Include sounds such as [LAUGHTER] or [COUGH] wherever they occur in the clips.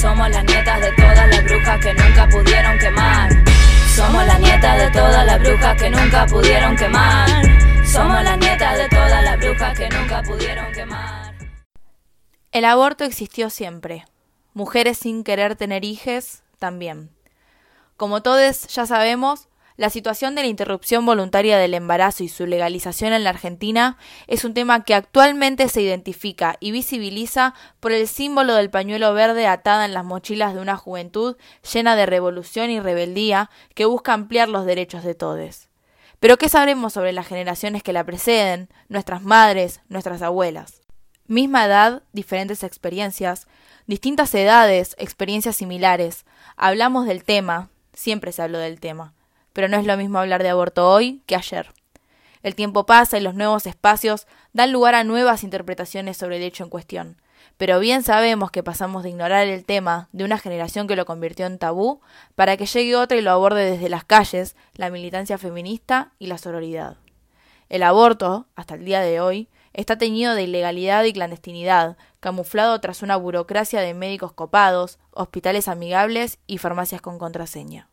Somos las nietas de todas las brujas que nunca pudieron quemar. Somos las nietas de todas las brujas que nunca pudieron quemar. Somos las nietas de todas las brujas que nunca pudieron quemar. El aborto existió siempre. Mujeres sin querer tener hijes también. Como todos ya sabemos, la situación de la interrupción voluntaria del embarazo y su legalización en la Argentina es un tema que actualmente se identifica y visibiliza por el símbolo del pañuelo verde atada en las mochilas de una juventud llena de revolución y rebeldía que busca ampliar los derechos de todos. Pero ¿qué sabremos sobre las generaciones que la preceden, nuestras madres, nuestras abuelas? Misma edad, diferentes experiencias, distintas edades, experiencias similares. Hablamos del tema, siempre se habló del tema pero no es lo mismo hablar de aborto hoy que ayer. El tiempo pasa y los nuevos espacios dan lugar a nuevas interpretaciones sobre el hecho en cuestión, pero bien sabemos que pasamos de ignorar el tema de una generación que lo convirtió en tabú para que llegue otra y lo aborde desde las calles, la militancia feminista y la sororidad. El aborto, hasta el día de hoy, está teñido de ilegalidad y clandestinidad, camuflado tras una burocracia de médicos copados, hospitales amigables y farmacias con contraseña.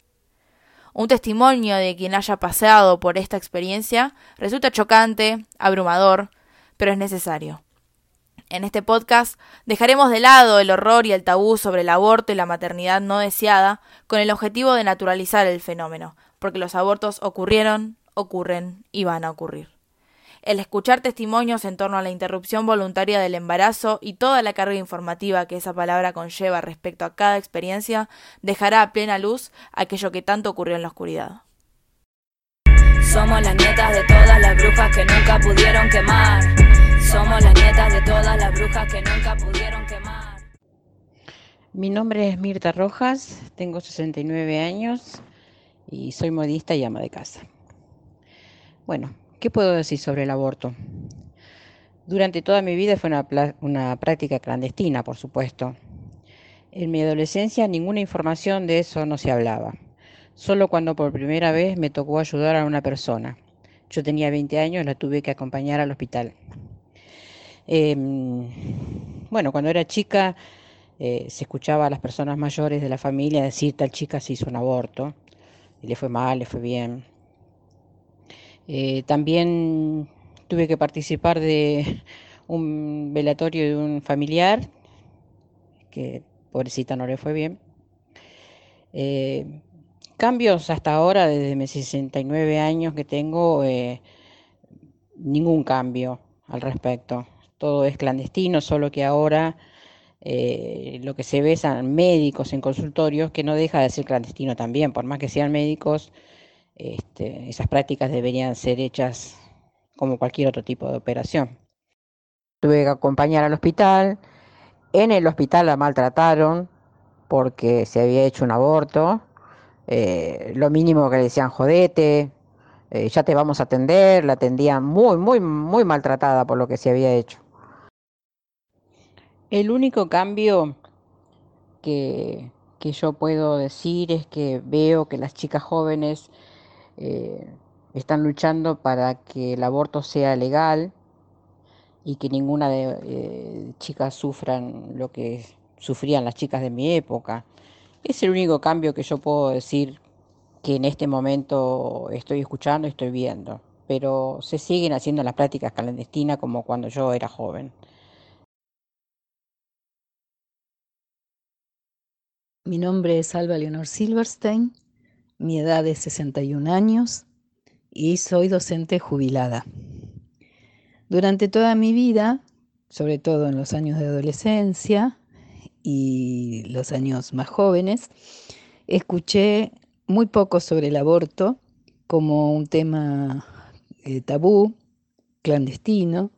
Un testimonio de quien haya pasado por esta experiencia resulta chocante, abrumador, pero es necesario. En este podcast dejaremos de lado el horror y el tabú sobre el aborto y la maternidad no deseada con el objetivo de naturalizar el fenómeno, porque los abortos ocurrieron, ocurren y van a ocurrir. El escuchar testimonios en torno a la interrupción voluntaria del embarazo y toda la carga informativa que esa palabra conlleva respecto a cada experiencia dejará a plena luz aquello que tanto ocurrió en la oscuridad. Somos las nietas de todas las brujas que nunca pudieron quemar. Somos las nietas de todas las brujas que nunca pudieron quemar. Mi nombre es Mirta Rojas, tengo 69 años y soy modista y ama de casa. Bueno, ¿Qué puedo decir sobre el aborto? Durante toda mi vida fue una, práctica clandestina, por supuesto. En mi adolescencia ninguna información de eso no se hablaba. Solo cuando por primera vez me tocó ayudar a una persona. Yo tenía 20 años la tuve que acompañar al hospital. Em, bueno, cuando era chica eh, se escuchaba a las personas mayores de la familia decir tal chica se hizo un aborto. Y le fue mal, le fue bien. Eh, también tuve que participar de un velatorio de un familiar, que pobrecita no le fue bien. Eh, cambios hasta ahora, desde mis 69 años que tengo, eh, ningún cambio al respecto. Todo es clandestino, solo que ahora lo que se ve son médicos en consultorios, que no deja de ser clandestino también, por más que sean médicos, este, esas prácticas deberían ser hechas como cualquier otro tipo de operación. Tuve que acompañar al hospital. En el hospital la maltrataron porque se había hecho un aborto. Eh, lo mínimo que le decían, jodete, eh, ya te vamos a atender. La atendían muy, muy, muy maltratada por lo que se había hecho. El único cambio que, que yo puedo decir es que veo que las chicas jóvenes eh, están luchando para que el aborto sea legal y que ninguna de eh, chicas sufran lo que sufrían las chicas de mi época. Es el único cambio que yo puedo decir que en este momento estoy escuchando y estoy viendo, pero se siguen haciendo las prácticas clandestinas como cuando yo era joven. Mi nombre es Alba Leonor Silverstein mi edad es 61 años y soy docente jubilada. Durante toda mi vida, sobre todo en los años de adolescencia y los años más jóvenes, escuché muy poco sobre el aborto como un tema eh, tabú, clandestino,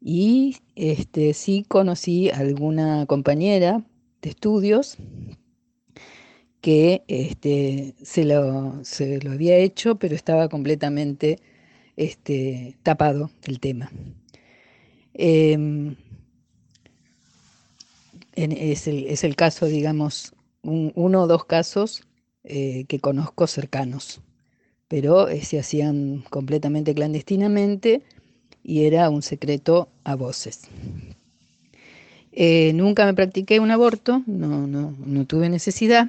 y este, sí conocí a alguna compañera de estudios que este, se, lo, se, lo, había hecho, pero estaba completamente este, tapado el tema. Em, es, el, caso, digamos, uno o dos casos eh, que conozco cercanos, pero eh, se hacían completamente clandestinamente y era un secreto a voces. Eh, nunca me practiqué un aborto, no, no, no tuve necesidad,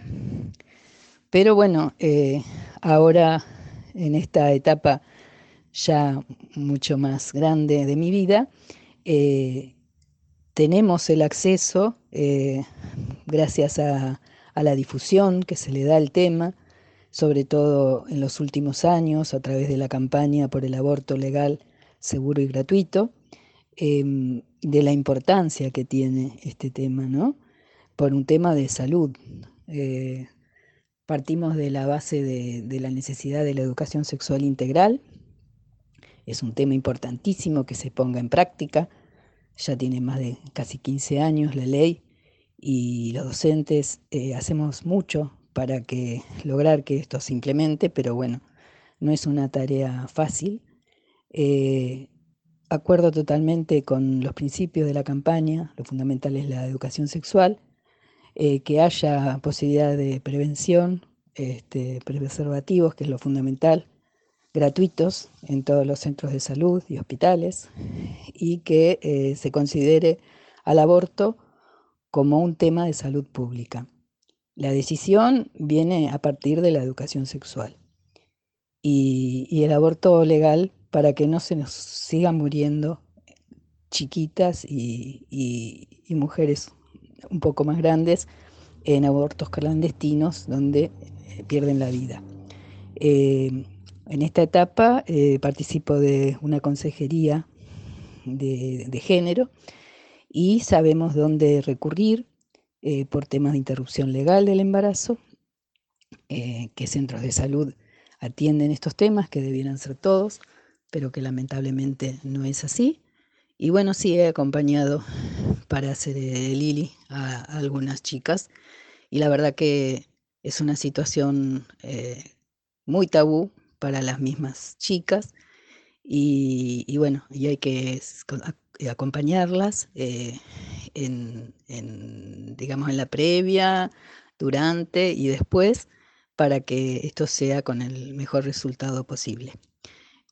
pero bueno, eh, ahora en esta etapa ya mucho más grande de mi vida, eh, tenemos el acceso, gracias a, a la difusión que se le da al tema, sobre todo en los últimos años, a través de la campaña por el aborto legal, seguro y gratuito, em, de la importancia que tiene este tema, ¿no? Por un tema de salud. Eh, partimos de la base de, la necesidad de la educación sexual integral. Es un tema importantísimo que se ponga en práctica. Ya tiene más de casi 15 años la ley y los docentes eh, hacemos mucho para que lograr que esto se implemente, pero bueno, no es una tarea fácil. Eh, acuerdo totalmente con los principios de la campaña, lo fundamental es la educación sexual, eh, que haya posibilidad de prevención, este, preservativos, que es lo fundamental, gratuitos en todos los centros de salud y hospitales, y que eh, se considere al aborto como un tema de salud pública. La decisión viene a partir de la educación sexual y, el aborto legal para que no se nos sigan muriendo chiquitas y, mujeres un poco más grandes en abortos clandestinos donde eh, pierden la vida. Eh, en esta etapa eh, participo de una consejería de género y sabemos dónde recurrir por temas de interrupción legal del embarazo, que centros de salud atienden estos temas, que debieran ser todos, pero que lamentablemente no es así. Y bueno, sí he acompañado para hacer el Lili a, algunas chicas y la verdad que es una situación eh, muy tabú para las mismas chicas y, y, bueno, y hay que acompañarlas en, digamos, en la previa, durante y después para que esto sea con el mejor resultado posible.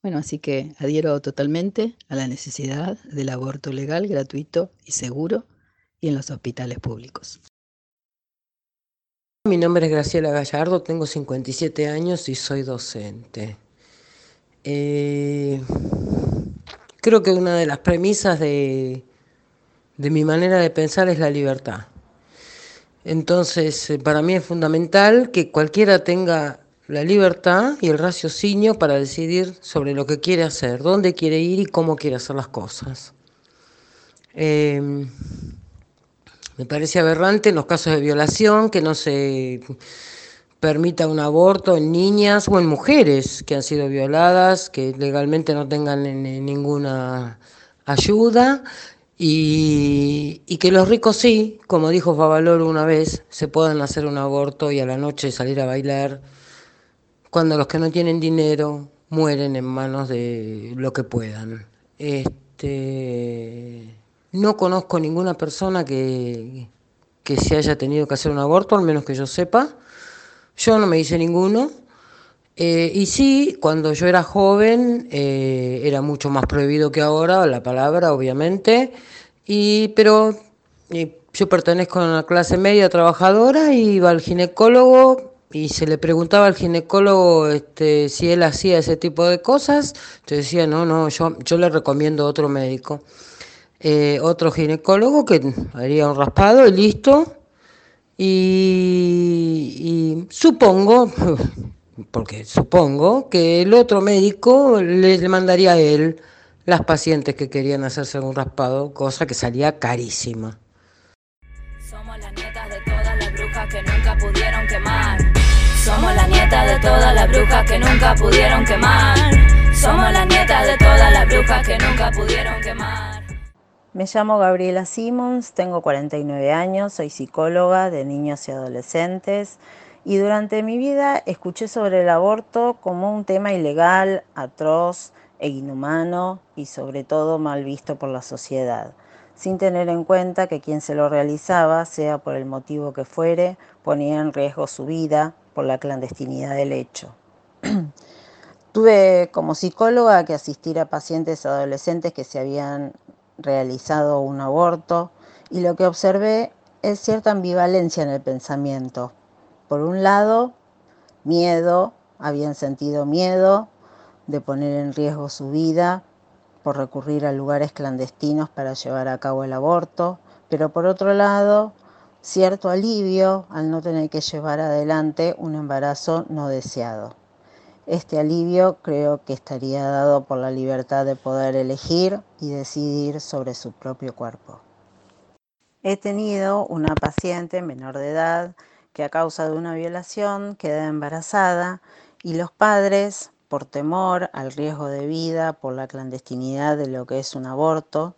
Bueno, así que adhiero totalmente a la necesidad del aborto legal, gratuito y seguro y en los hospitales públicos. Mi nombre es Graciela Gallardo, tengo 57 años y soy docente. Eh, creo que una de las premisas de, de mi manera de pensar es la libertad. Entonces, eh, para mí es fundamental que cualquiera tenga la libertad y el raciocinio para decidir sobre lo que quiere hacer, dónde quiere ir y cómo quiere hacer las cosas. Em, me parece aberrante en los casos de violación que no se permita un aborto en niñas o en mujeres que han sido violadas, que legalmente no tengan ninguna ayuda y, que los ricos sí, como dijo Favaloro una vez, se puedan hacer un aborto y a la noche salir a bailar, cuando los que no tienen dinero mueren en manos de lo que puedan. Este, no conozco ninguna persona que, que se haya tenido que hacer un aborto, al menos que yo sepa. Yo no me hice ninguno. Eh, y sí, cuando yo era joven eh, era mucho más prohibido que ahora, la palabra, obviamente, y, pero yo pertenezco a una clase media trabajadora y iba al ginecólogo y se le preguntaba al ginecólogo este, si él hacía ese tipo de cosas. Yo decía, no, no, yo, yo le recomiendo otro médico. Eh, otro ginecólogo que haría un raspado y listo. y supongo, [LAUGHS] porque supongo que el otro médico le mandaría a él las pacientes que querían hacerse un raspado, cosa que salía carísima. Somos las nietas de todas las brujas que nunca pudieron quemar. Somos las nietas de todas las brujas que nunca pudieron quemar. Me llamo Gabriela Simmons, tengo 49 años, soy psicóloga de niños y adolescentes y durante mi vida escuché sobre el aborto como un tema ilegal, atroz e inhumano y sobre todo mal visto por la sociedad, sin tener en cuenta que quien se lo realizaba, sea por el motivo que fuere, ponía en riesgo su vida por la clandestinidad del hecho. [CLEARS THROAT] Tuve como psicóloga que asistir a pacientes adolescentes que se habían realizado un aborto y lo que observé es cierta ambivalencia en el pensamiento. Por un lado, miedo, habían sentido miedo de poner en riesgo su vida por recurrir a lugares clandestinos para llevar a cabo el aborto, pero por otro lado, cierto alivio al no tener que llevar adelante un embarazo no deseado. Este alivio creo que estaría dado por la libertad de poder elegir y decidir sobre su propio cuerpo. He tenido una paciente menor de edad que a causa de una violación queda embarazada y los padres, por temor al riesgo de vida, por la clandestinidad de lo que es un aborto,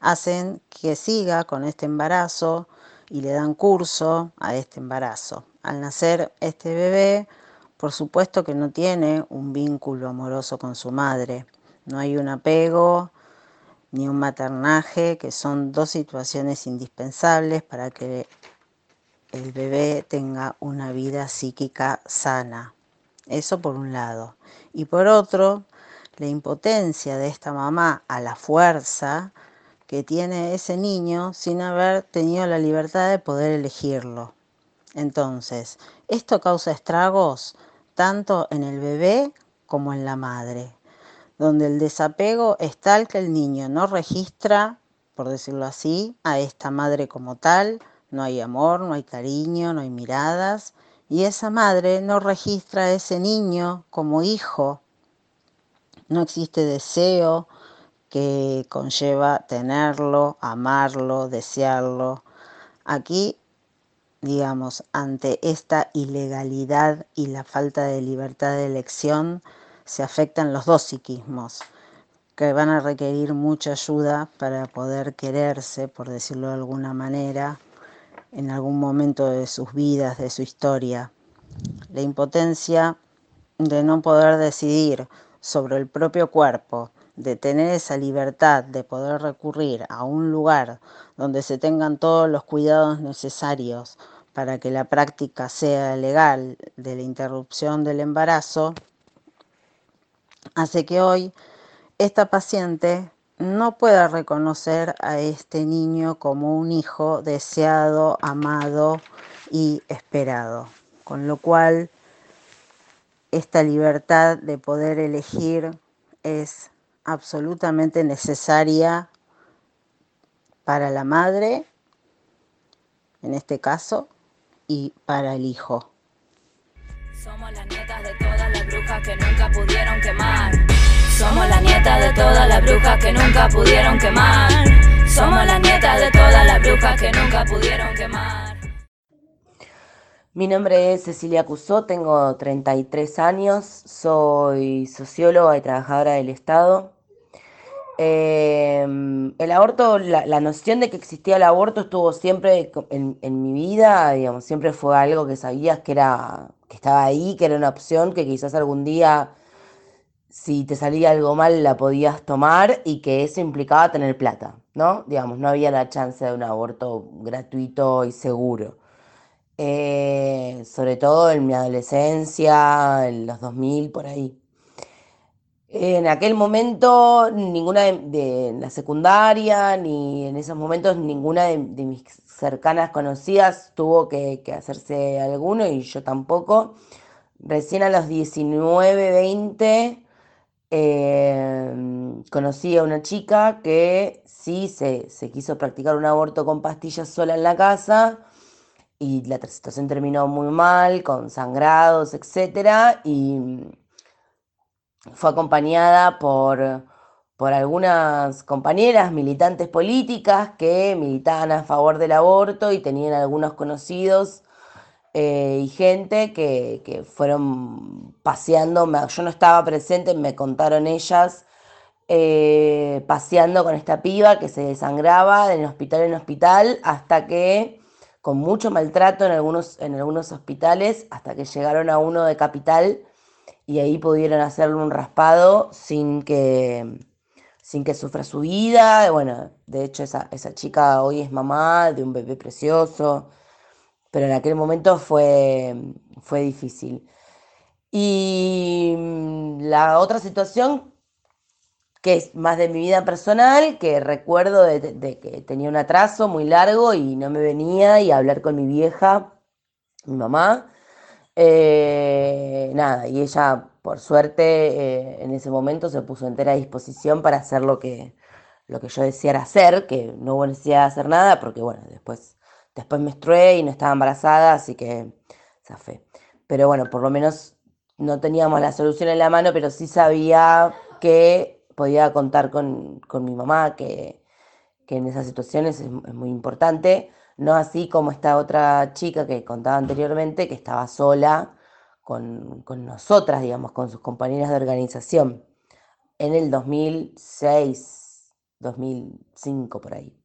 hacen que siga con este embarazo y le dan curso a este embarazo. Al nacer este bebé, por supuesto que no tiene un vínculo amoroso con su madre, no hay un apego ni un maternaje, que son dos situaciones indispensables para que el bebé tenga una vida psíquica sana. Eso por un lado. Y por otro, la impotencia de esta mamá a la fuerza que tiene ese niño sin haber tenido la libertad de poder elegirlo. Entonces, esto causa estragos tanto en el bebé como en la madre, donde el desapego es tal que el niño no registra, por decirlo así, a esta madre como tal, no hay amor, no hay cariño, no hay miradas, y esa madre no registra a ese niño como hijo, no existe deseo, que conlleva tenerlo, amarlo, desearlo. Aquí, digamos, ante esta ilegalidad y la falta de libertad de elección, se afectan los dos psiquismos, que van a requerir mucha ayuda para poder quererse, por decirlo de alguna manera, en algún momento de sus vidas, de su historia. La impotencia de no poder decidir sobre el propio cuerpo, de tener esa libertad de poder recurrir a un lugar donde se tengan todos los cuidados necesarios para que la práctica sea legal de la interrupción del embarazo, hace que hoy esta paciente no pueda reconocer a este niño como un hijo deseado, amado y esperado. Con lo cual, esta libertad de poder elegir es absolutamente necesaria para la madre, en este caso, y para el hijo. Somos las nietas de todas las brujas que nunca pudieron quemar. Somos las nietas de todas las brujas que nunca pudieron quemar. Somos las nietas de todas las brujas que nunca pudieron quemar. Mi nombre es Cecilia Cusó, tengo 33 años, soy socióloga y trabajadora del Estado. Em, el aborto, la, noción de que existía el aborto estuvo siempre en, en, mi vida, digamos, siempre fue algo que sabías que era, que estaba ahí, que era una opción, que quizás algún día, si te salía algo mal, la podías tomar y que eso implicaba tener plata, ¿no? Digamos, no había la chance de un aborto gratuito y seguro. Eh, sobre todo en mi adolescencia, en los 2000, por ahí. En aquel momento, ninguna de, la secundaria, ni en esos momentos, ninguna de, mis cercanas conocidas tuvo que, hacerse alguno y yo tampoco. Recién a los 19, 20, em, conocí a una chica que sí se, se quiso practicar un aborto con pastillas sola en la casa y la situación terminó muy mal, con sangrados, etc. Y fue acompañada por, por algunas compañeras militantes políticas que militaban a favor del aborto y tenían algunos conocidos eh, y gente que, fueron paseando, yo no estaba presente, me contaron ellas, eh, paseando con esta piba que se desangraba de hospital en hospital hasta que con mucho maltrato en algunos, en algunos hospitales hasta que llegaron a uno de capital y ahí pudieron hacerle un raspado sin que, sin que sufra su vida. Bueno, de hecho esa, esa chica hoy es mamá de un bebé precioso, pero en aquel momento fue, fue difícil. Y mm, la otra situación que es más de mi vida personal, que recuerdo de, que tenía un atraso muy largo y no me venía y hablar con mi vieja, mi mamá. Eh, nada, y ella, por suerte, eh, en ese momento se puso entera a disposición para hacer lo que, lo que yo deseara hacer, que no hubo necesidad hacer nada, porque bueno, después, después menstrué y no estaba embarazada, así que fe Pero bueno, por lo menos no teníamos la solución en la mano, pero sí sabía que podía contar con, mi mamá, que, en esas situaciones es, muy importante. No así como esta otra chica que contaba anteriormente, que estaba sola con, con nosotras, digamos, con sus compañeras de organización, en el 2006, 2005 por ahí.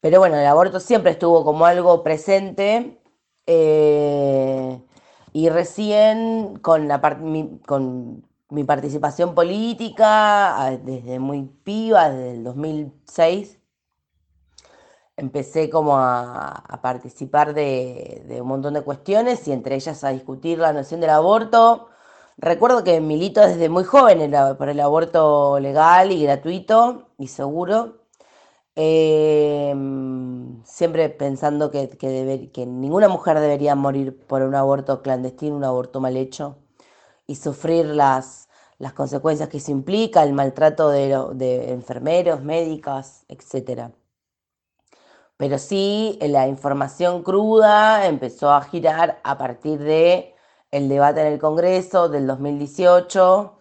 Pero bueno, el aborto siempre estuvo como algo presente eh, y recién con, la con mi participación política, desde muy piba, desde el 2006, empecé como a, participar de, un montón de cuestiones y entre ellas a discutir la noción del aborto. Recuerdo que milito desde muy joven por el aborto legal y gratuito y seguro. Em, siempre pensando que, que, ninguna mujer debería morir por un aborto clandestino, un aborto mal hecho, y sufrir las, las consecuencias que eso implica, el maltrato de, de enfermeros, médicas, etc. Pero sí, la información cruda empezó a girar a partir de el debate en el Congreso del 2018,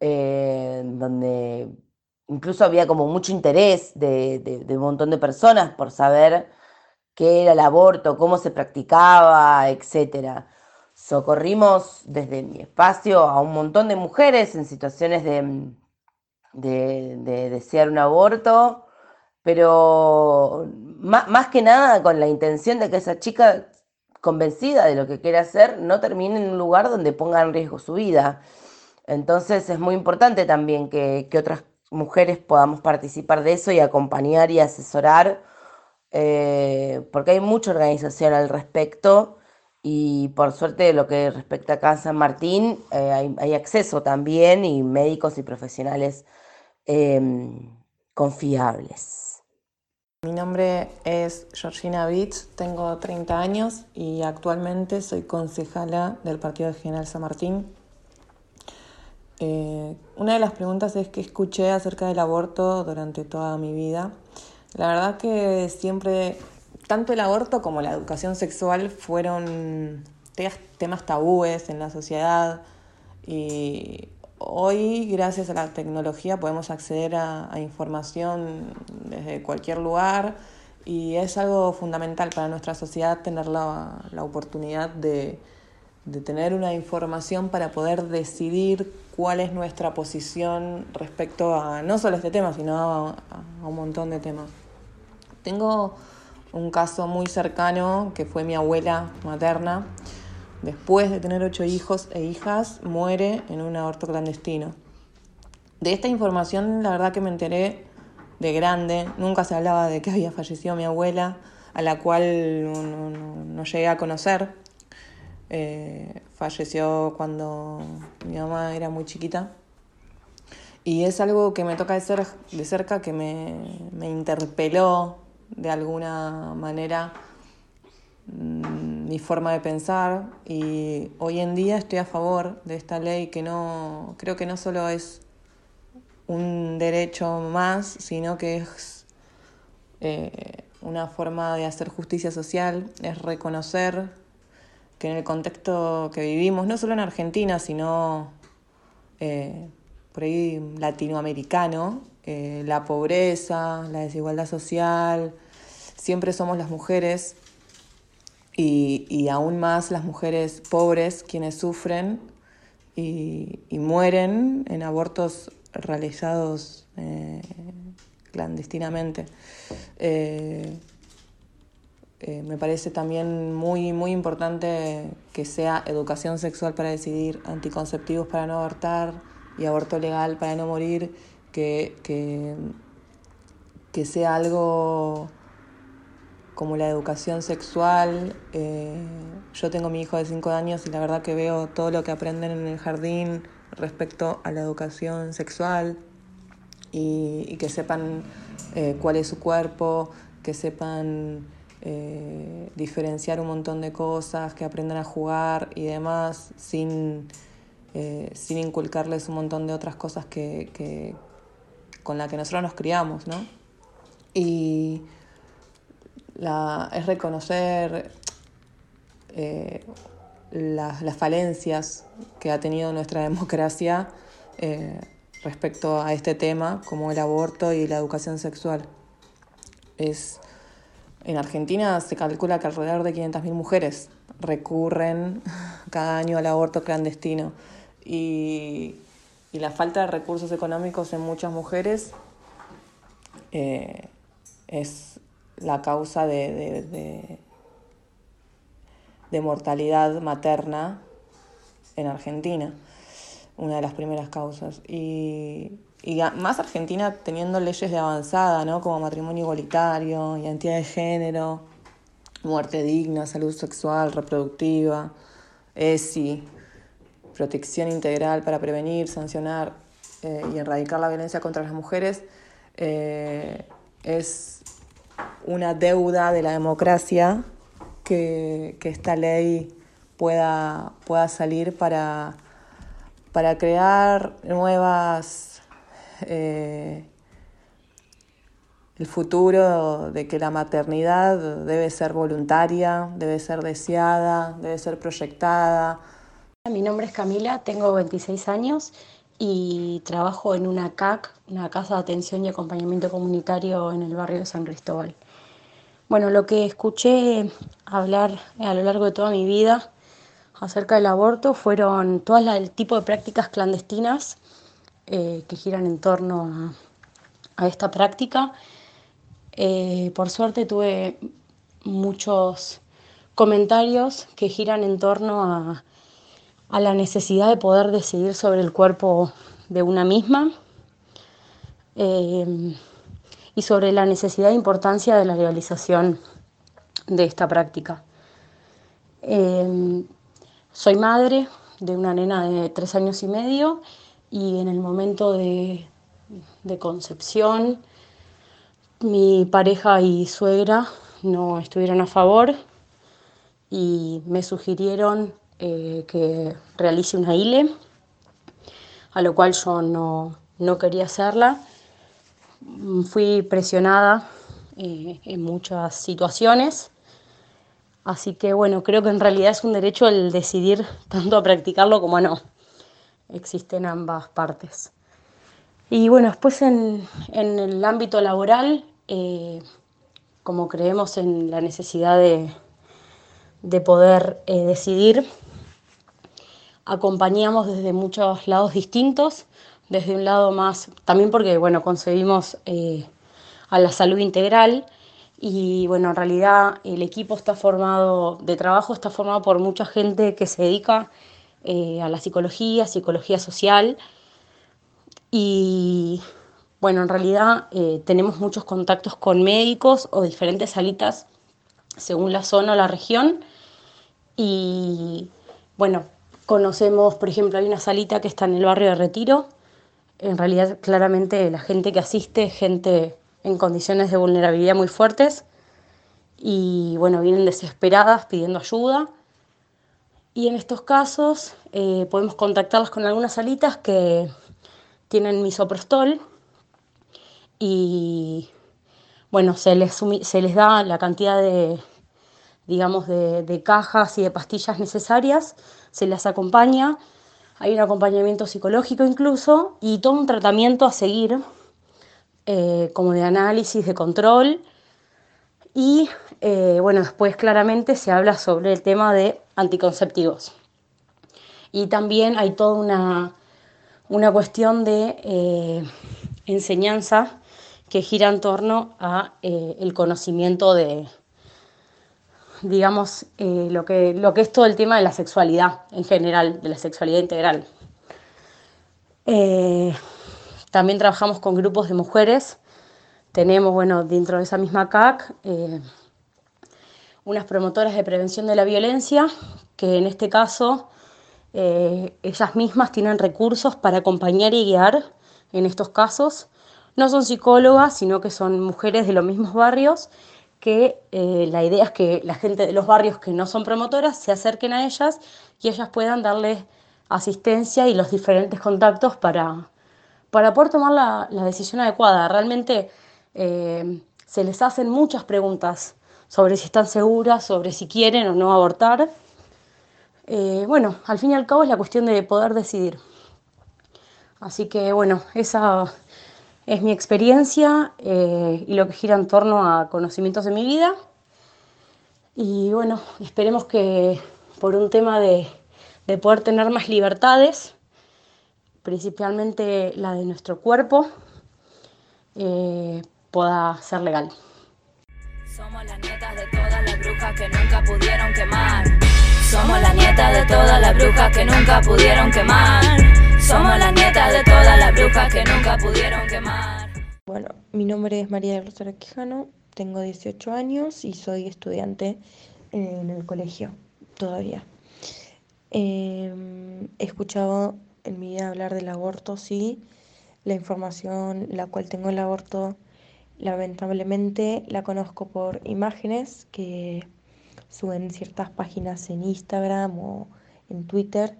eh, donde incluso había como mucho interés de, un montón de personas por saber qué era el aborto, cómo se practicaba, etc. Socorrimos desde mi espacio a un montón de mujeres en situaciones de, de desear un aborto, pero más, más, que nada con la intención de que esa chica convencida de lo que quiere hacer no termine en un lugar donde ponga en riesgo su vida. Entonces es muy importante también que, que otras mujeres podamos participar de eso y acompañar y asesorar, eh, porque hay mucha organización al respecto y por suerte lo que respecta acá a San Martín eh, hay, acceso también y médicos y profesionales em, confiables. Mi nombre es Georgina Beach, tengo 30 años y actualmente soy concejala del Partido General San Martín eh, una de las preguntas es que escuché acerca del aborto durante toda mi vida. La verdad que siempre, tanto el aborto como la educación sexual fueron temas tabúes en la sociedad y hoy gracias a la tecnología podemos acceder a, información desde cualquier lugar y es algo fundamental para nuestra sociedad tener la oportunidad de, de tener una información para poder decidir cuál es nuestra posición respecto a no solo este tema, sino a, un montón de temas. Tengo un caso muy cercano que fue mi abuela materna. Después de tener ocho hijos e hijas, muere en un aborto clandestino. De esta información, la verdad que me enteré de grande. Nunca se hablaba de que había fallecido mi abuela, a la cual no llegué a conocer eh, falleció cuando mi mamá era muy chiquita. Y es algo que me toca de, cerca, que me, interpeló de alguna manera mi forma de pensar y hoy en día estoy a favor de esta ley que no creo que no solo es un derecho más, sino que es eh, una forma de hacer justicia social, es reconocer que en el contexto que vivimos, no solo en Argentina, sino eh, por ahí latinoamericano, eh, la pobreza, la desigualdad social, siempre somos las mujeres y, aún más las mujeres pobres quienes sufren y, mueren en abortos realizados eh, clandestinamente. Eh, me parece también muy, muy importante que sea educación sexual para decidir, anticonceptivos para no abortar y aborto legal para no morir, que, que, sea algo como la educación sexual. Eh, yo tengo mi hijo de 5 años y la verdad que veo todo lo que aprenden en el jardín respecto a la educación sexual y, que sepan eh, cuál es su cuerpo, que sepan eh, diferenciar un montón de cosas, que aprendan a jugar y demás sin, eh, sin inculcarles un montón de otras cosas que, con las que nosotros nos criamos, ¿no? Y es reconocer eh, las, las, falencias que ha tenido nuestra [LAUGHS] democracia respecto a este tema, como el aborto y la educación sexual. Es, en Argentina se calcula que alrededor de 500.000 mujeres recurren [LAUGHS] cada año al aborto clandestino y, la falta de recursos económicos en muchas mujeres eh, es la causa de, de mortalidad materna en Argentina una de las primeras causas. Y, más Argentina teniendo leyes de avanzada, ¿no? Como matrimonio igualitario, identidad de género, muerte digna, salud sexual, reproductiva, ESI, protección integral para prevenir, sancionar eh, y erradicar la violencia contra las mujeres, eh, es una deuda de la democracia que, que esta ley pueda, pueda salir para para crear nuevas, eh, el futuro de que la maternidad debe ser voluntaria, debe ser deseada, debe ser proyectada. Mi nombre es Camila, tengo 26 años y trabajo en una CAC, una Casa de Atención y Acompañamiento Comunitario en el barrio de San Cristóbal. Bueno, lo que escuché hablar a lo largo de toda mi vida acerca del aborto fueron todo el tipo de prácticas clandestinas eh, que giran en torno a, esta práctica. Eh, por suerte tuve muchos comentarios que giran en torno a, la necesidad de poder decidir sobre el cuerpo de una misma eh, y sobre la necesidad e importancia de la legalización de esta práctica. Soy madre de una nena de tres años y medio y en el momento de, concepción mi pareja y suegra no estuvieron a favor y me sugirieron eh, que realice una ILE, a lo cual yo no, quería hacerla. Fui presionada eh, en muchas situaciones Así que bueno, creo que en realidad es un derecho el decidir tanto a practicarlo como a no. Existen ambas partes. Y bueno, después en, el ámbito laboral, eh, como creemos en la necesidad de, poder eh, decidir, acompañamos desde muchos lados distintos, desde un lado más, también porque bueno, concebimos eh, a la salud integral, y bueno, en realidad el equipo está formado, de trabajo está formado por mucha gente que se dedica eh, a la psicología, psicología social. Y bueno, en realidad eh, tenemos muchos contactos con médicos o diferentes salitas según la zona o la región. Y bueno, conocemos, por ejemplo, hay una salita que está en el barrio de Retiro. En realidad, claramente la gente que asiste es gente en condiciones de vulnerabilidad muy fuertes y bueno, vienen desesperadas pidiendo ayuda. Y en estos casos eh, podemos contactarlas con algunas salitas que tienen misoprostol y bueno, se les, da la cantidad de, digamos, de, cajas y de pastillas necesarias, se las acompaña, hay un acompañamiento psicológico incluso y todo un tratamiento a seguir eh, como de análisis, de control. Y eh, bueno, después claramente se habla sobre el tema de anticonceptivos. Y también hay toda una, una cuestión de eh, enseñanza que gira en torno a el conocimiento de, digamos, lo, que, lo que es todo el tema de la sexualidad en general, de la sexualidad integral. También trabajamos con grupos de mujeres. Tenemos, bueno, dentro de esa misma CAC, eh, unas promotoras de prevención de la violencia, que en este caso eh, ellas mismas tienen recursos para acompañar y guiar en estos casos. no son psicólogas, sino que son mujeres de los mismos barrios, que eh, la idea es que la gente de los barrios que no son promotoras se acerquen a ellas y ellas puedan darles asistencia y los diferentes contactos para, para poder tomar la, decisión adecuada. Realmente eh, se les hacen muchas preguntas sobre si están seguras, sobre si quieren o no abortar. Eh, bueno, al fin y al cabo es la cuestión de poder decidir. Así que bueno, esa es mi experiencia eh, y lo que gira en torno a conocimientos de mi vida. Y bueno, esperemos que por un tema de, poder tener más libertades, principalmente la de nuestro cuerpo, eh, pueda ser legal. Somos las nietas de todas las brujas que nunca pudieron quemar. Somos las nietas de todas las brujas que nunca pudieron quemar. Somos las nietas de todas las brujas que nunca pudieron quemar. Bueno, mi nombre es María del Rosario Quijano, tengo 18 años y soy estudiante en el colegio todavía. Em, he escuchado en mi vida hablar del aborto, sí. La información la cual tengo el aborto, lamentablemente la conozco por imágenes que suben ciertas páginas en Instagram o en Twitter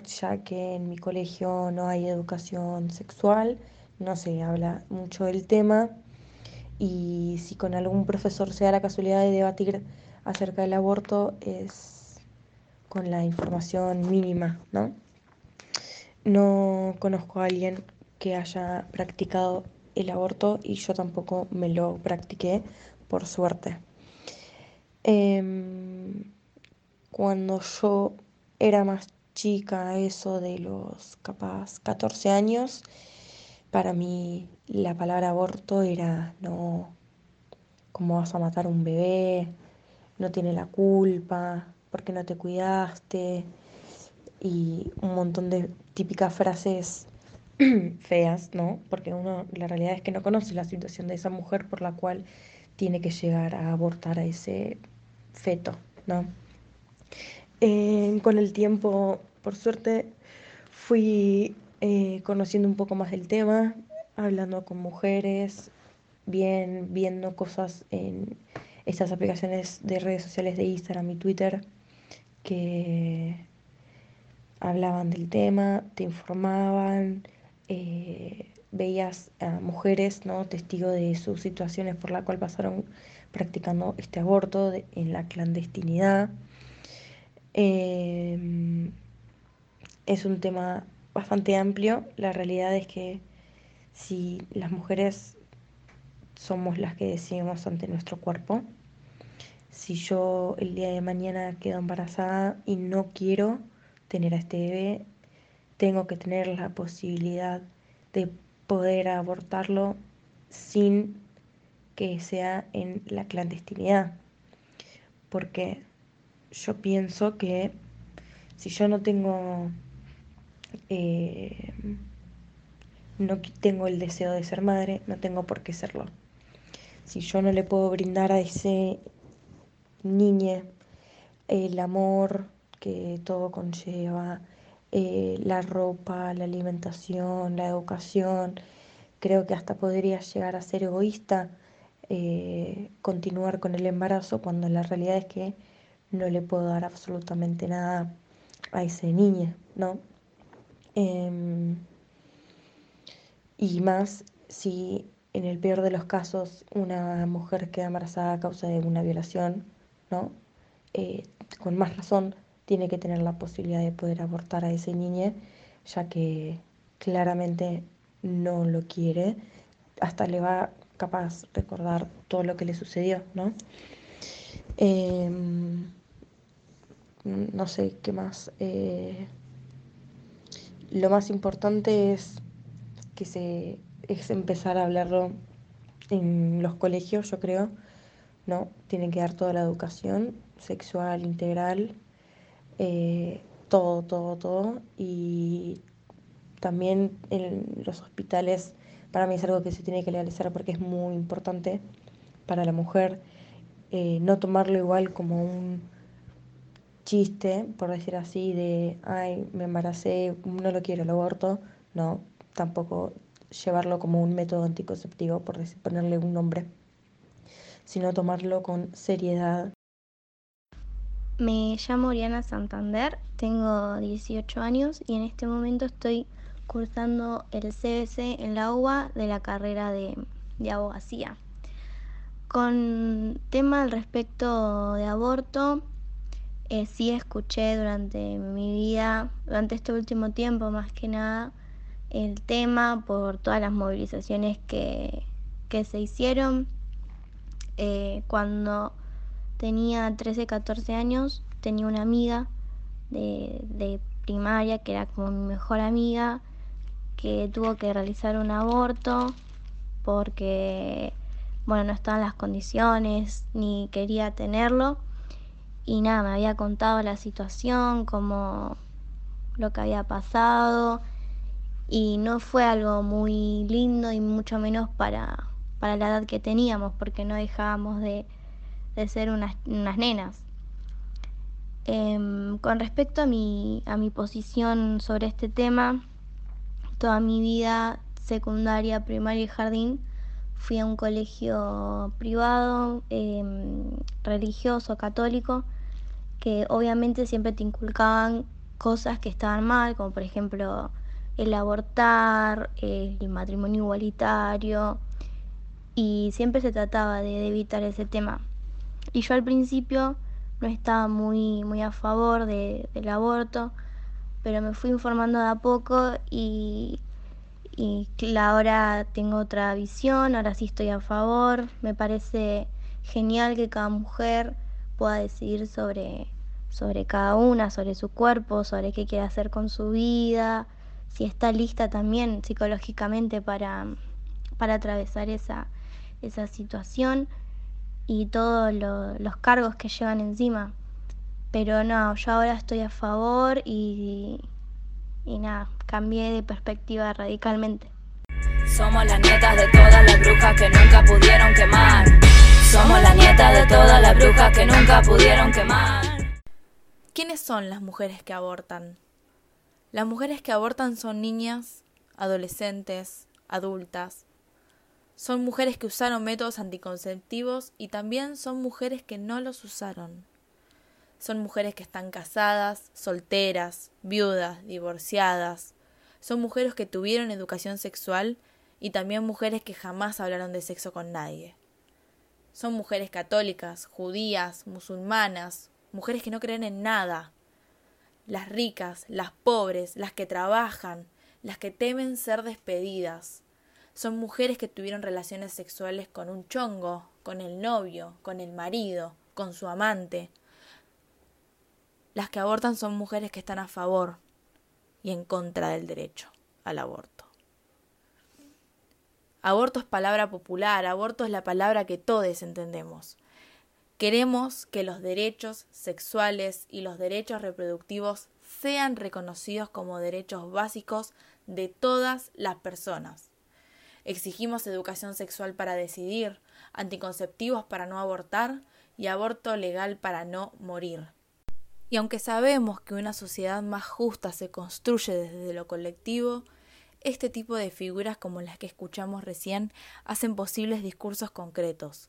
ya que en mi colegio no hay educación sexual, no se habla mucho del tema y si con algún profesor se da la casualidad de debatir acerca del aborto es con la información mínima, ¿no? No conozco a alguien que haya practicado el aborto y yo tampoco me lo practiqué, por suerte. Em, cuando yo era más chica, eso de los capaz 14 años, para mí la palabra aborto era no, ¿cómo vas a matar un bebé? No tiene la culpa, porque no te cuidaste? Y un montón de típicas frases [CLEARS THROAT] feas, ¿no? Porque uno, la realidad es que no conoce la situación de esa mujer por la cual tiene que llegar a abortar a ese feto, ¿no? Eh, con el tiempo, por suerte, fui eh, conociendo un poco más del tema, hablando con mujeres, bien, viendo cosas en estas aplicaciones de redes sociales de Instagram y Twitter que hablaban del tema, te informaban, eh, veías a mujeres, ¿no? Testigo de sus situaciones por la cual pasaron practicando este aborto en la clandestinidad. Em, es un tema bastante amplio. La realidad es que si las mujeres somos las que decidimos ante nuestro cuerpo, si yo el día de mañana quedo embarazada y no quiero tener a este bebé, tengo que tener la posibilidad de poder abortarlo sin que sea en la clandestinidad. Porque yo pienso que si yo no tengo eh, no tengo el deseo de ser madre, no tengo por qué serlo. Si yo no le puedo brindar a ese niño el amor que todo conlleva, eh, la ropa, la alimentación, la educación, creo que hasta podría llegar a ser egoísta eh, continuar con el embarazo cuando la realidad es que no le puedo dar absolutamente nada a ese niño, ¿no? Em, y más si en el peor de los casos una mujer queda embarazada a causa de una violación, ¿no? Eh, con más razón tiene que tener la posibilidad de poder abortar a ese niño, ya que claramente no lo quiere, hasta le va capaz recordar todo lo que le sucedió, ¿no? Em, no sé qué más. Eh, lo más importante es que se es empezar a hablarlo en los colegios, yo creo, ¿no? Tienen que dar toda la educación sexual, integral, eh, todo, todo, todo. Y también en los hospitales, para mí es algo que se tiene que legalizar porque es muy importante para la mujer, eh, no tomarlo igual como un chiste, por decir así, de, ay, me embaracé, no lo quiero, el aborto, no, tampoco llevarlo como un método anticonceptivo, por ponerle un nombre, sino tomarlo con seriedad. Me llamo Oriana Santander, tengo 18 años y en este momento estoy cursando el CBC en la UBA de la carrera de, de abogacía. Con tema al respecto de aborto, eh, sí escuché durante mi vida, durante este último tiempo más que nada, el tema por todas las movilizaciones que, que se hicieron. Eh, cuando tenía 13, 14 años, tenía una amiga de, de primaria que era como mi mejor amiga, que tuvo que realizar un aborto porque, bueno, no estaban las condiciones ni quería tenerlo. Y nada, me había contado la situación, como lo que había pasado. Y no fue algo muy lindo y mucho menos para, para la edad que teníamos, porque no dejábamos de, de ser unas, unas nenas. Em, con respecto a mi, a mi posición sobre este tema, toda mi vida secundaria, primaria y jardín fui a un colegio privado, em, religioso, católico, que obviamente siempre te inculcaban cosas que estaban mal, como por ejemplo el abortar, el matrimonio igualitario, y siempre se trataba de, evitar ese tema. Y yo al principio no estaba muy, muy a favor de, del aborto, pero me fui informando de a poco y, y ahora tengo otra visión, ahora sí estoy a favor, me parece genial que cada mujer pueda decidir sobre, sobre cada una, sobre su cuerpo, sobre qué quiere hacer con su vida, si está lista también psicológicamente para, para atravesar esa, esa situación y todos los cargos que llevan encima. Pero no, yo ahora estoy a favor y, y nada, cambié de perspectiva radicalmente. Somos las nietas de todas las brujas que nunca pudieron quemar. Somos las nietas de todas las brujas que nunca pudieron quemar. ¿Quiénes son las mujeres que abortan? Las mujeres que abortan son niñas, adolescentes, adultas. Son mujeres que usaron métodos anticonceptivos y también son mujeres que no los usaron. Son mujeres que están casadas, solteras, viudas, divorciadas. Son mujeres que tuvieron educación sexual y también mujeres que jamás hablaron de sexo con nadie. Son mujeres católicas, judías, musulmanas, mujeres que no creen en nada. Las ricas, las pobres, las que trabajan, las que temen ser despedidas. Son mujeres que tuvieron relaciones sexuales con un chongo, con el novio, con el marido, con su amante, las que abortan son mujeres que están a favor y en contra del derecho al aborto. Aborto es palabra popular, aborto es la palabra que todos entendemos. Queremos que los derechos sexuales y los derechos reproductivos sean reconocidos como derechos básicos de todas las personas. Exigimos educación sexual para decidir, anticonceptivos para no abortar y aborto legal para no morir. Y aunque sabemos que una sociedad más justa se construye desde lo colectivo, este tipo de figuras como las que escuchamos recién hacen posibles discursos concretos.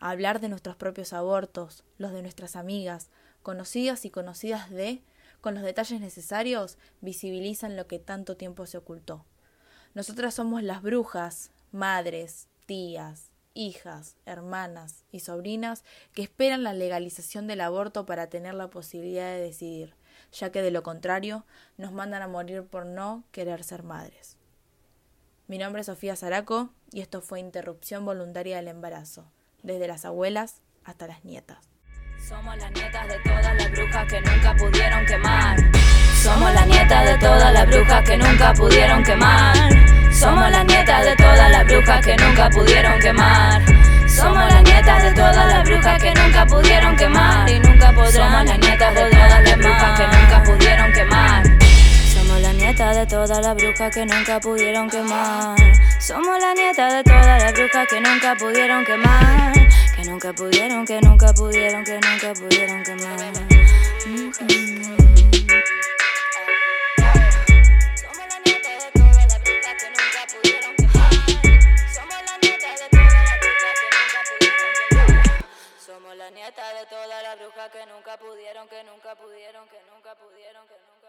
Hablar de nuestros propios abortos, los de nuestras amigas, conocidas y conocidas de, con los detalles necesarios, visibilizan lo que tanto tiempo se ocultó. Nosotras somos las brujas, madres, tías, hijas, hermanas y sobrinas que esperan la legalización del aborto para tener la posibilidad de decidir, ya que de lo contrario nos mandan a morir por no querer ser madres. Mi nombre es Sofía Zaraco y esto fue Interrupción Voluntaria del Embarazo, desde las abuelas hasta las nietas. Somos las nietas de todas las brujas que nunca pudieron quemar. Somos las nietas de todas las brujas que nunca pudieron quemar. Somos las nietas de todas las brujas que nunca pudieron quemar. Somos las nietas de todas las brujas que nunca pudieron quemar y nunca podrán. Somos las nietas de todas las brujas que nunca pudieron quemar. Somos las nietas de todas las brujas que nunca pudieron quemar. Somos las nietas de todas las brujas que nunca pudieron quemar. Que nunca pudieron, que nunca pudieron, que nunca pudieron quemar. Somos las de todas las brujas que nunca pudieron, que nunca pudieron, que nunca pudieron, que nunca.